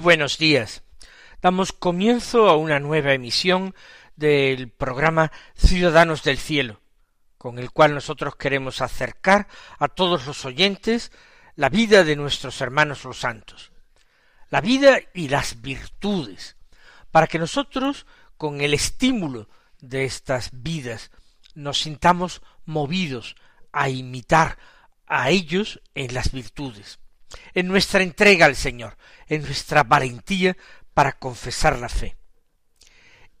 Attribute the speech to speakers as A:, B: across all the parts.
A: Buenos días. Damos comienzo a una nueva emisión del programa Ciudadanos del Cielo, con el cual nosotros queremos acercar a todos los oyentes la vida de nuestros hermanos los santos, la vida y las virtudes, para que nosotros, con el estímulo de estas vidas, nos sintamos movidos a imitar a ellos en las virtudes en nuestra entrega al Señor, en nuestra valentía para confesar la fe.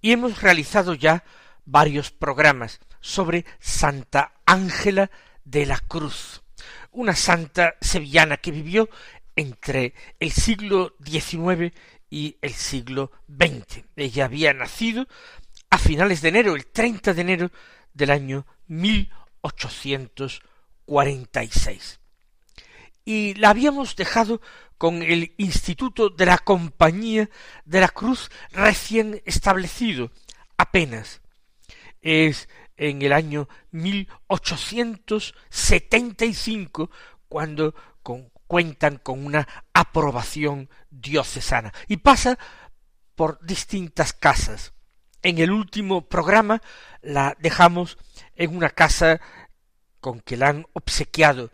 A: Y hemos realizado ya varios programas sobre Santa Ángela de la Cruz, una santa sevillana que vivió entre el siglo XIX y el siglo XX. Ella había nacido a finales de enero, el 30 de enero del año 1846 y la habíamos dejado con el Instituto de la Compañía de la Cruz recién establecido, apenas. Es en el año 1875 cuando cuentan con una aprobación diocesana y pasa por distintas casas. En el último programa la dejamos en una casa con que la han obsequiado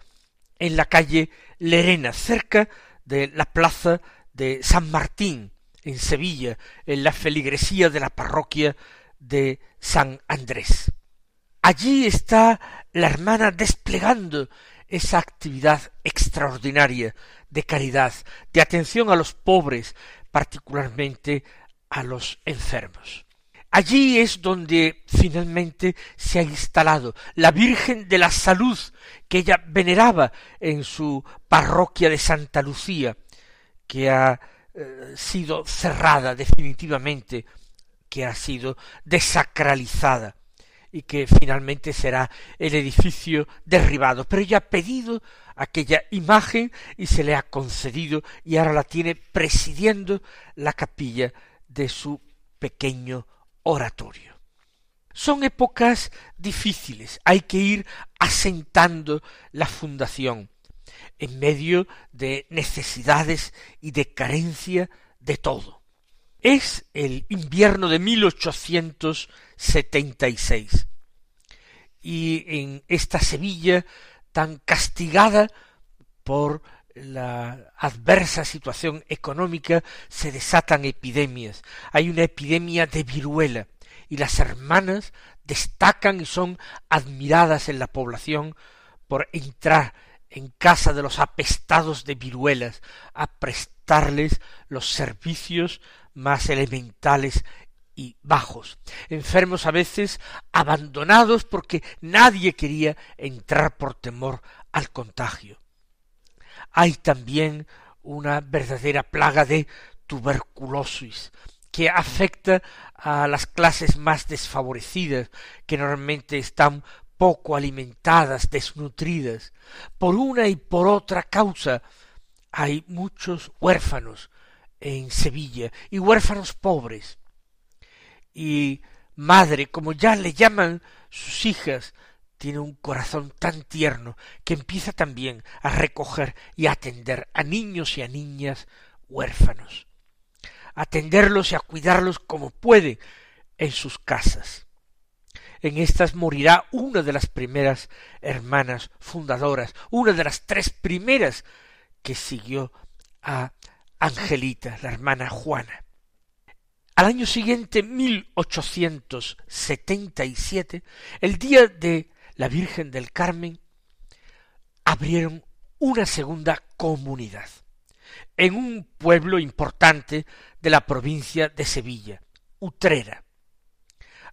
A: en la calle Lerena, cerca de la plaza de San Martín, en Sevilla, en la feligresía de la parroquia de San Andrés. Allí está la hermana desplegando esa actividad extraordinaria de caridad, de atención a los pobres, particularmente a los enfermos. Allí es donde finalmente se ha instalado la Virgen de la Salud que ella veneraba en su parroquia de Santa Lucía, que ha eh, sido cerrada definitivamente, que ha sido desacralizada y que finalmente será el edificio derribado. Pero ella ha pedido aquella imagen y se le ha concedido y ahora la tiene presidiendo la capilla de su pequeño oratorio. Son épocas difíciles, hay que ir asentando la fundación en medio de necesidades y de carencia de todo. Es el invierno de 1876 y en esta Sevilla tan castigada por la adversa situación económica se desatan epidemias. Hay una epidemia de viruela y las hermanas destacan y son admiradas en la población por entrar en casa de los apestados de viruelas a prestarles los servicios más elementales y bajos, enfermos a veces abandonados porque nadie quería entrar por temor al contagio hay también una verdadera plaga de tuberculosis que afecta a las clases más desfavorecidas, que normalmente están poco alimentadas, desnutridas. Por una y por otra causa hay muchos huérfanos en Sevilla y huérfanos pobres. Y madre, como ya le llaman sus hijas, tiene un corazón tan tierno que empieza también a recoger y a atender a niños y a niñas huérfanos, a atenderlos y a cuidarlos como puede en sus casas. En estas morirá una de las primeras hermanas fundadoras, una de las tres primeras que siguió a Angelita, la hermana Juana. Al año siguiente, 1877, el día de la Virgen del Carmen, abrieron una segunda comunidad en un pueblo importante de la provincia de Sevilla, Utrera.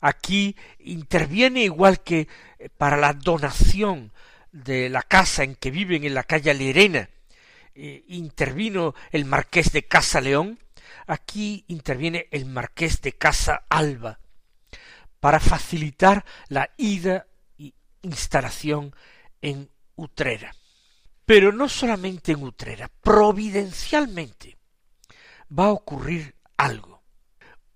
A: Aquí interviene igual que eh, para la donación de la casa en que viven en la calle Lerena, eh, intervino el marqués de Casa León, aquí interviene el marqués de Casa Alba, para facilitar la ida instalación en Utrera. Pero no solamente en Utrera, providencialmente va a ocurrir algo.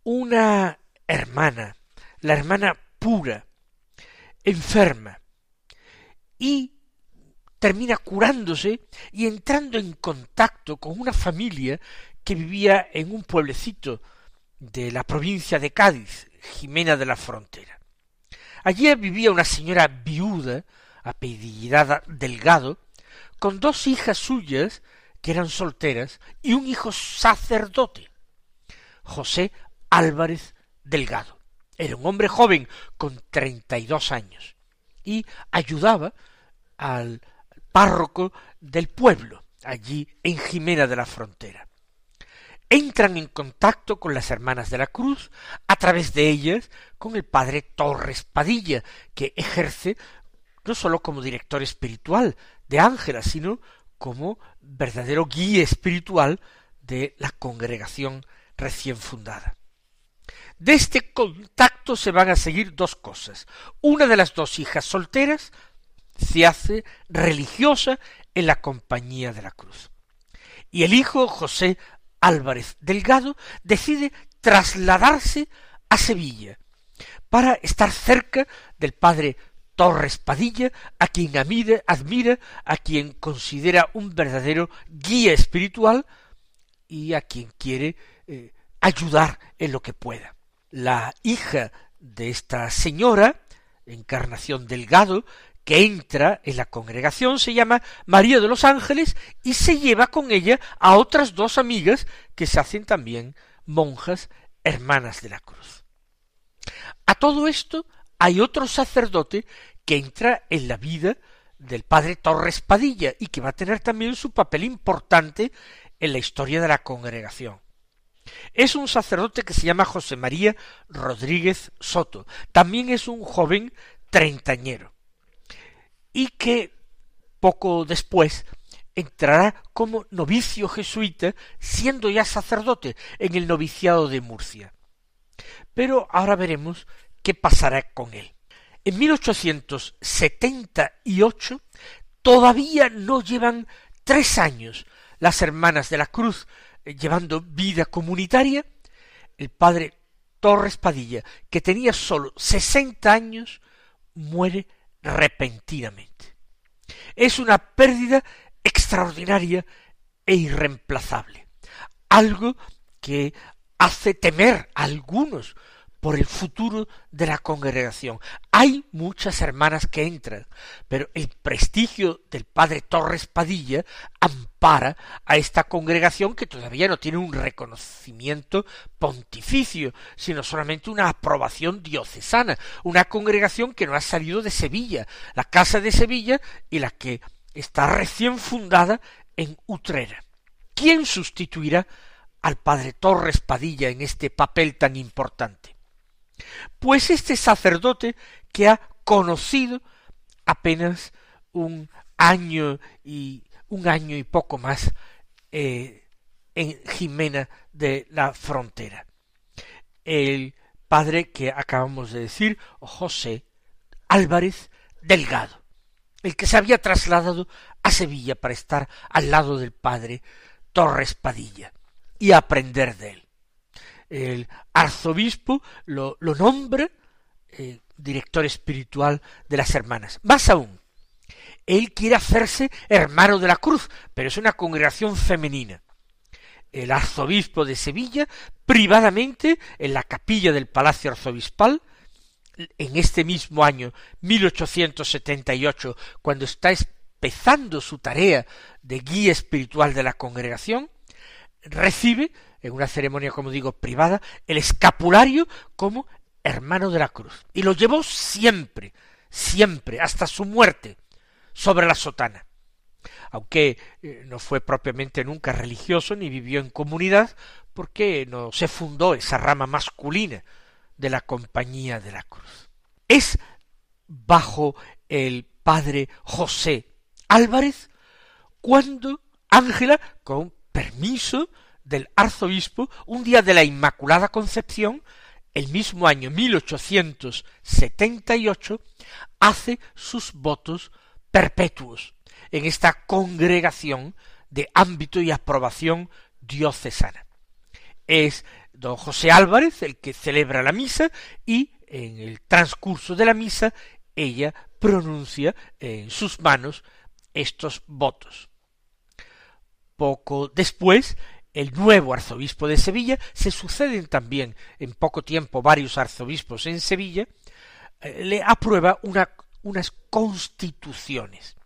A: Una hermana, la hermana pura, enferma, y termina curándose y entrando en contacto con una familia que vivía en un pueblecito de la provincia de Cádiz, Jimena de la Frontera. Allí vivía una señora viuda, apellidada Delgado, con dos hijas suyas que eran solteras y un hijo sacerdote, José Álvarez Delgado. Era un hombre joven con treinta y dos años y ayudaba al párroco del pueblo, allí en Jimena de la Frontera. Entran en contacto con las hermanas de la cruz, a través de ellas con el padre Torres Padilla, que ejerce no sólo como director espiritual de Ángela, sino como verdadero guía espiritual de la congregación recién fundada. De este contacto se van a seguir dos cosas. Una de las dos hijas solteras se hace religiosa en la compañía de la cruz. Y el hijo José Álvarez Delgado decide trasladarse a Sevilla para estar cerca del padre Torres Padilla, a quien admira, admira, a quien considera un verdadero guía espiritual y a quien quiere eh, ayudar en lo que pueda. La hija de esta señora, Encarnación Delgado, que entra en la congregación se llama María de los Ángeles y se lleva con ella a otras dos amigas que se hacen también monjas hermanas de la cruz. A todo esto hay otro sacerdote que entra en la vida del padre Torres Padilla y que va a tener también su papel importante en la historia de la congregación. Es un sacerdote que se llama José María Rodríguez Soto. También es un joven treintañero. Y que poco después entrará como novicio jesuita, siendo ya sacerdote en el noviciado de Murcia. Pero ahora veremos qué pasará con él. En 1878 todavía no llevan tres años las hermanas de la cruz eh, llevando vida comunitaria, el padre Torres Padilla, que tenía sólo sesenta años, muere repentinamente. Es una pérdida extraordinaria e irreemplazable, algo que hace temer a algunos por el futuro de la congregación. Hay muchas hermanas que entran, pero el prestigio del padre Torres Padilla ampara a esta congregación que todavía no tiene un reconocimiento pontificio, sino solamente una aprobación diocesana, una congregación que no ha salido de Sevilla, la casa de Sevilla y la que está recién fundada en Utrera. ¿Quién sustituirá al padre Torres Padilla en este papel tan importante? Pues este sacerdote que ha conocido apenas un año y un año y poco más eh, en Jimena de la Frontera. El padre que acabamos de decir, José Álvarez Delgado, el que se había trasladado a Sevilla para estar al lado del padre Torres Padilla y aprender de él el arzobispo lo, nombra eh, director espiritual de las hermanas. Más aún, él quiere hacerse hermano de la cruz, pero es una congregación femenina. El arzobispo de Sevilla, privadamente, en la capilla del Palacio Arzobispal, en este mismo año 1878, cuando está empezando su tarea de guía espiritual de la congregación, recibe en una ceremonia, como digo, privada, el escapulario como hermano de la cruz. Y lo llevó siempre, siempre, hasta su muerte, sobre la sotana. aunque eh, no fue propiamente nunca religioso ni vivió en comunidad, porque no se fundó esa rama masculina de la Compañía de la Cruz. Es bajo el padre José Álvarez cuando Ángela, con permiso del arzobispo, un día de la Inmaculada Concepción, el mismo año 1878, hace sus votos perpetuos en esta congregación de ámbito y aprobación diocesana. Es don José Álvarez el que celebra la misa y en el transcurso de la misa ella pronuncia en sus manos estos votos. Poco después, el nuevo arzobispo de Sevilla, se suceden también en poco tiempo varios arzobispos en Sevilla, eh, le aprueba unas constituciones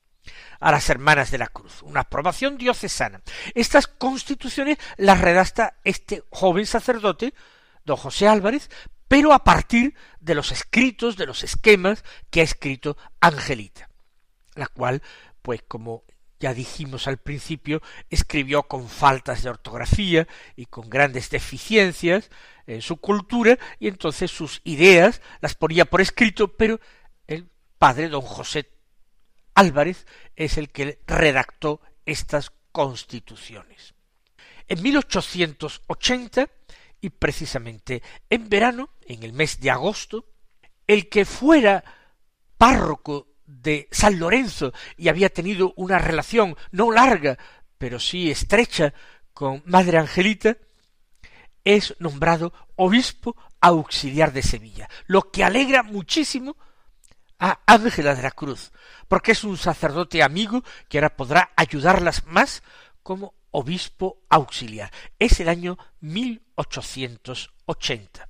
A: a las hermanas de la cruz, una aprobación diocesana. Estas constituciones las redacta este joven sacerdote, don José Álvarez, pero a partir de los escritos, de los esquemas que ha escrito Angelita, la cual, pues como ya dijimos al principio, escribió con faltas de ortografía y con grandes deficiencias en su cultura, y entonces sus ideas las ponía por escrito, pero el padre don José Álvarez es el que redactó estas constituciones. En 1880, y precisamente en verano, en el mes de agosto, el que fuera párroco de San Lorenzo y había tenido una relación no larga, pero sí estrecha con Madre Angelita, es nombrado obispo auxiliar de Sevilla, lo que alegra muchísimo a Ángela de la Cruz, porque es un sacerdote amigo que ahora podrá ayudarlas más como obispo auxiliar. Es el año 1880.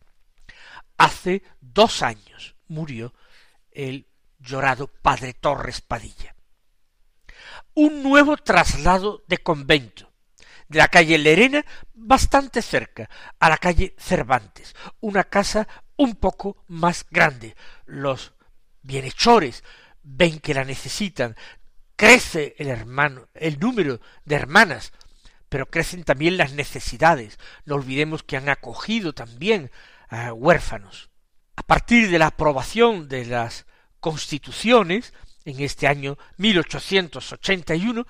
A: Hace dos años murió el llorado padre Torres Padilla. Un nuevo traslado de convento de la calle Lerena bastante cerca a la calle Cervantes, una casa un poco más grande. Los bienhechores ven que la necesitan, crece el hermano, el número de hermanas, pero crecen también las necesidades. No olvidemos que han acogido también a huérfanos. A partir de la aprobación de las constituciones, en este año 1881,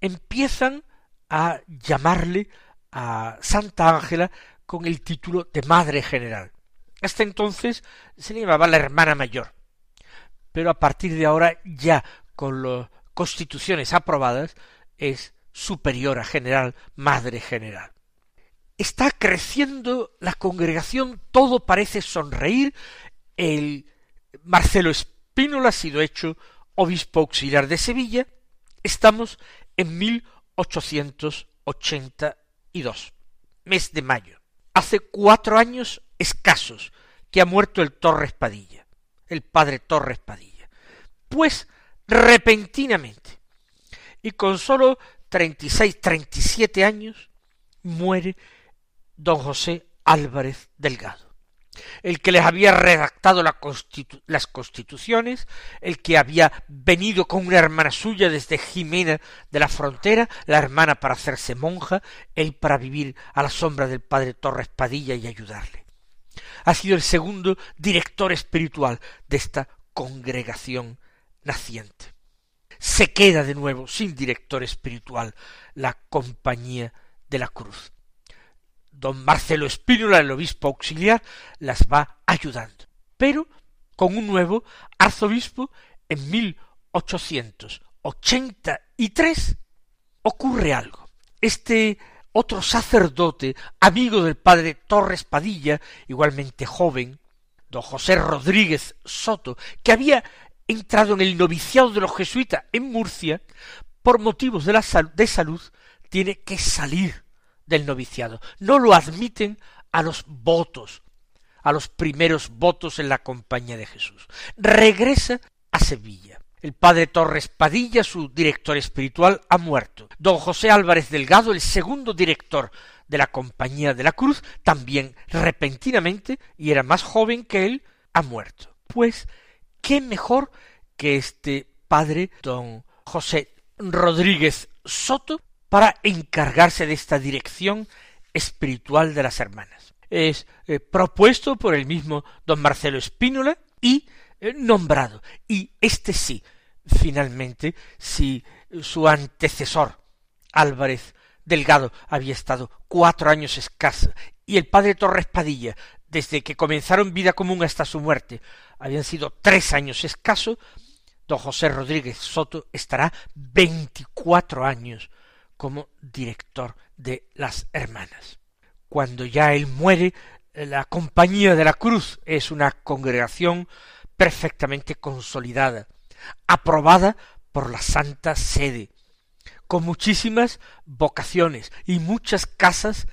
A: empiezan a llamarle a Santa Ángela con el título de Madre General. Hasta entonces se le llamaba la hermana mayor pero a partir de ahora ya con las constituciones aprobadas es superiora general, madre general. Está creciendo la congregación, todo parece sonreír, el Marcelo Espínola ha sido hecho obispo auxiliar de Sevilla, estamos en 1882, mes de mayo. Hace cuatro años escasos que ha muerto el Torres Padilla el padre Torres Padilla. Pues repentinamente, y con treinta y siete años, muere don José Álvarez Delgado, el que les había redactado las constituciones, el que había venido con una hermana suya desde Jimena de la frontera, la hermana para hacerse monja, él para vivir a la sombra del padre Torres Padilla y ayudarle ha sido el segundo director espiritual de esta congregación naciente. Se queda de nuevo sin director espiritual la compañía de la cruz. Don Marcelo Espínola, el obispo auxiliar, las va ayudando, pero con un nuevo arzobispo en 1883 ocurre algo. Este otro sacerdote, amigo del padre Torres Padilla, igualmente joven, don José Rodríguez Soto, que había entrado en el noviciado de los jesuitas en Murcia, por motivos de, la de salud, tiene que salir del noviciado. No lo admiten a los votos, a los primeros votos en la compañía de Jesús. Regresa a Sevilla. El padre Torres Padilla, su director espiritual, ha muerto. Don José Álvarez Delgado, el segundo director de la Compañía de la Cruz, también repentinamente, y era más joven que él, ha muerto. Pues, ¿qué mejor que este padre, don José Rodríguez Soto para encargarse de esta dirección espiritual de las hermanas. Es eh, propuesto por el mismo don Marcelo Espínola y eh, nombrado. Y este sí, finalmente, si su antecesor, Álvarez Delgado, había estado cuatro años escaso, y el padre Torres Padilla, desde que comenzaron vida común hasta su muerte, habían sido tres años escaso, don José Rodríguez Soto estará veinticuatro años como director de las hermanas. Cuando ya él muere, la Compañía de la Cruz es una congregación perfectamente consolidada, aprobada por la Santa Sede, con muchísimas vocaciones y muchas casas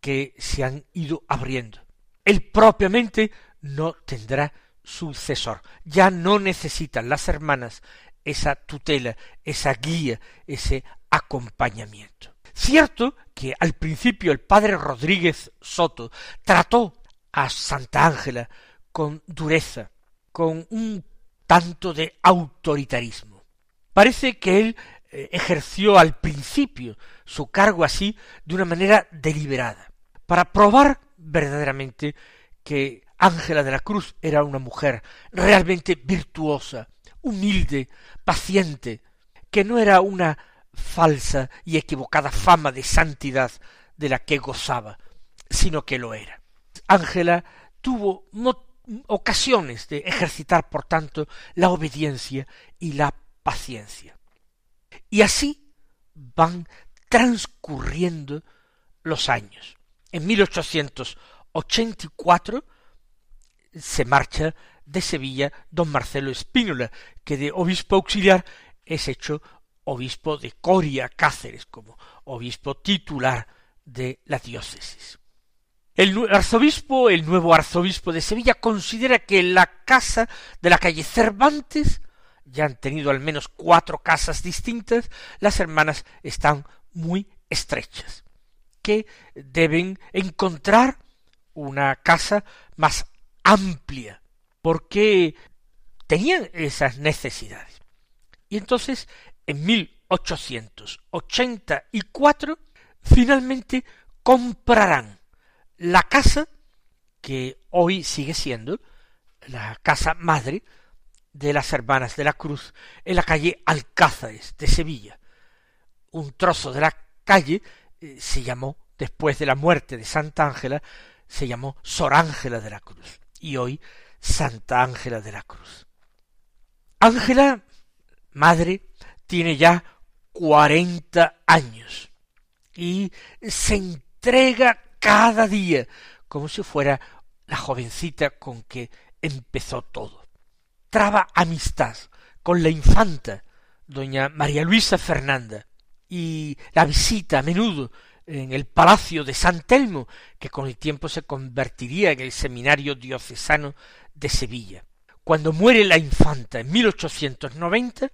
A: que se han ido abriendo. Él propiamente no tendrá sucesor. Ya no necesitan las hermanas esa tutela, esa guía, ese acompañamiento. Cierto que al principio el padre Rodríguez Soto trató a Santa Ángela con dureza, con un tanto de autoritarismo. Parece que él eh, ejerció al principio su cargo así de una manera deliberada, para probar verdaderamente que Ángela de la Cruz era una mujer realmente virtuosa, humilde, paciente, que no era una falsa y equivocada fama de santidad de la que gozaba, sino que lo era. Ángela tuvo ocasiones de ejercitar, por tanto, la obediencia y la paciencia. Y así van transcurriendo los años. En 1884 se marcha de Sevilla don Marcelo Espínola, que de obispo auxiliar es hecho obispo de Coria Cáceres, como obispo titular de la diócesis. El arzobispo, el nuevo arzobispo de Sevilla, considera que la casa de la calle Cervantes, ya han tenido al menos cuatro casas distintas, las hermanas están muy estrechas, que deben encontrar una casa más amplia, porque tenían esas necesidades. Y entonces, en 1884, finalmente comprarán la casa que hoy sigue siendo la casa madre de las hermanas de la Cruz en la calle Alcázares de Sevilla. Un trozo de la calle eh, se llamó, después de la muerte de Santa Ángela, se llamó Sor Ángela de la Cruz y hoy Santa Ángela de la Cruz. Ángela, madre, tiene ya cuarenta años y se entrega cada día, como si fuera la jovencita con que empezó todo. Traba amistad con la infanta, doña María Luisa Fernanda, y la visita a menudo en el palacio de San Telmo, que con el tiempo se convertiría en el seminario diocesano de Sevilla. Cuando muere la infanta en 1890,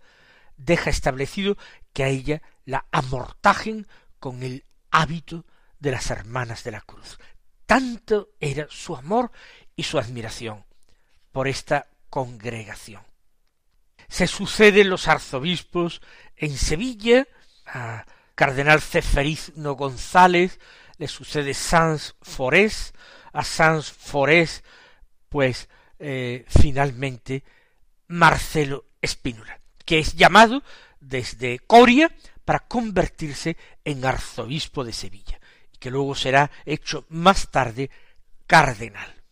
A: deja establecido que a ella la amortajen con el hábito de las hermanas de la cruz. Tanto era su amor y su admiración por esta congregación. Se suceden los arzobispos en Sevilla, a cardenal Ceferizno González, le sucede Sans Forés, a Sans Forés, pues eh, finalmente Marcelo Espínola, que es llamado desde Coria para convertirse en arzobispo de Sevilla que luego será hecho más tarde cardenal.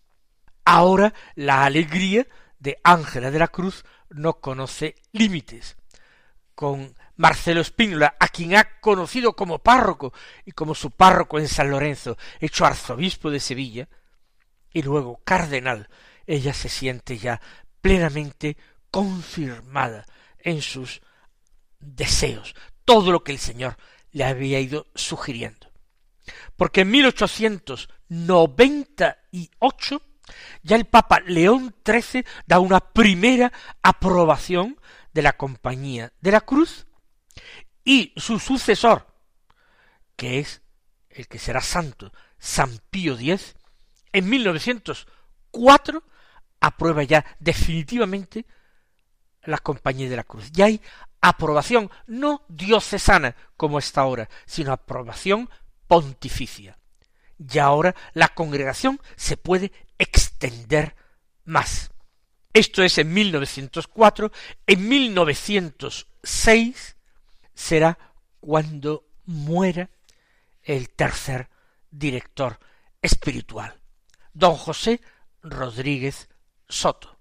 A: Ahora la alegría de Ángela de la Cruz no conoce límites. Con Marcelo Espínola, a quien ha conocido como párroco y como su párroco en San Lorenzo, hecho arzobispo de Sevilla, y luego cardenal, ella se siente ya plenamente confirmada en sus deseos, todo lo que el Señor le había ido sugiriendo. Porque en 1898 ya el Papa León XIII da una primera aprobación de la Compañía de la Cruz y su sucesor, que es el que será santo, San Pío X, en 1904 aprueba ya definitivamente la Compañía de la Cruz. Y hay aprobación no diocesana como está ahora, sino aprobación pontificia. Y ahora la congregación se puede extender más. Esto es en 1904, en 1906 será cuando muera el tercer director espiritual, don José Rodríguez Soto.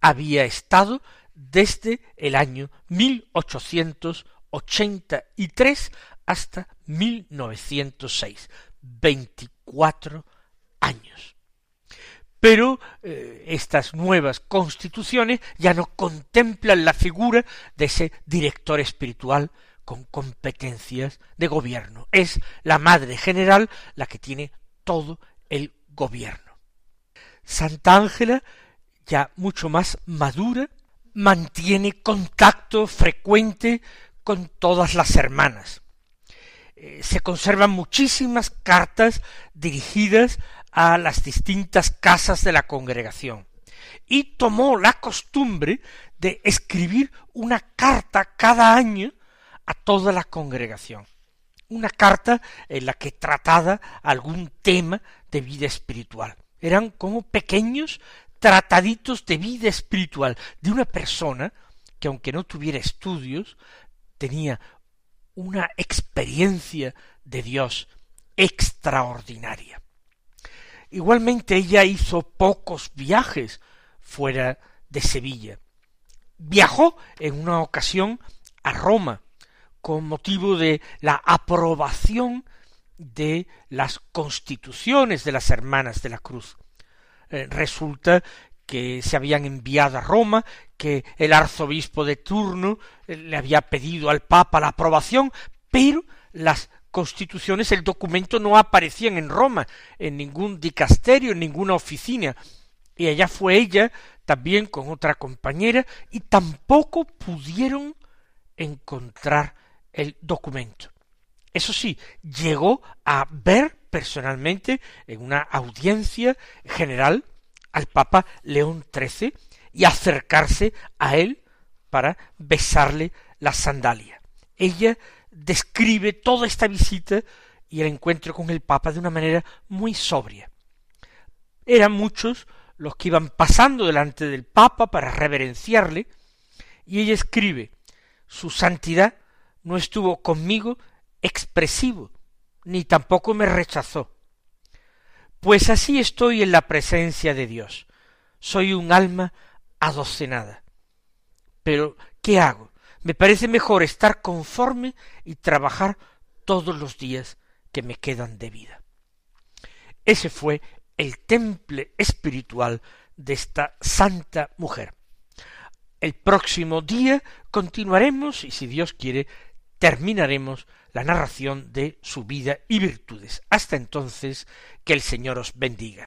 A: Había estado desde el año 1883 hasta 1906, veinticuatro años. Pero eh, estas nuevas constituciones ya no contemplan la figura de ese director espiritual con competencias de gobierno. Es la Madre General la que tiene todo el gobierno. Santa Ángela, ya mucho más madura, mantiene contacto frecuente con todas las hermanas. Eh, se conservan muchísimas cartas dirigidas a las distintas casas de la congregación y tomó la costumbre de escribir una carta cada año a toda la congregación. Una carta en la que trataba algún tema de vida espiritual. Eran como pequeños trataditos de vida espiritual de una persona que aunque no tuviera estudios, tenía una experiencia de Dios extraordinaria. Igualmente ella hizo pocos viajes fuera de Sevilla. Viajó en una ocasión a Roma con motivo de la aprobación de las constituciones de las hermanas de la cruz. Eh, resulta que se habían enviado a Roma, que el arzobispo de turno eh, le había pedido al Papa la aprobación, pero las constituciones, el documento no aparecían en Roma, en ningún dicasterio, en ninguna oficina, y allá fue ella también con otra compañera, y tampoco pudieron encontrar el documento. Eso sí, llegó a ver personalmente en una audiencia general al Papa León XIII y acercarse a él para besarle la sandalia. Ella describe toda esta visita y el encuentro con el Papa de una manera muy sobria. Eran muchos los que iban pasando delante del Papa para reverenciarle, y ella escribe Su santidad no estuvo conmigo expresivo, ni tampoco me rechazó. Pues así estoy en la presencia de Dios. Soy un alma adocenada. Pero, ¿qué hago? Me parece mejor estar conforme y trabajar todos los días que me quedan de vida. Ese fue el temple espiritual de esta santa mujer. El próximo día continuaremos y si Dios quiere terminaremos la narración de su vida y virtudes. Hasta entonces, que el Señor os bendiga.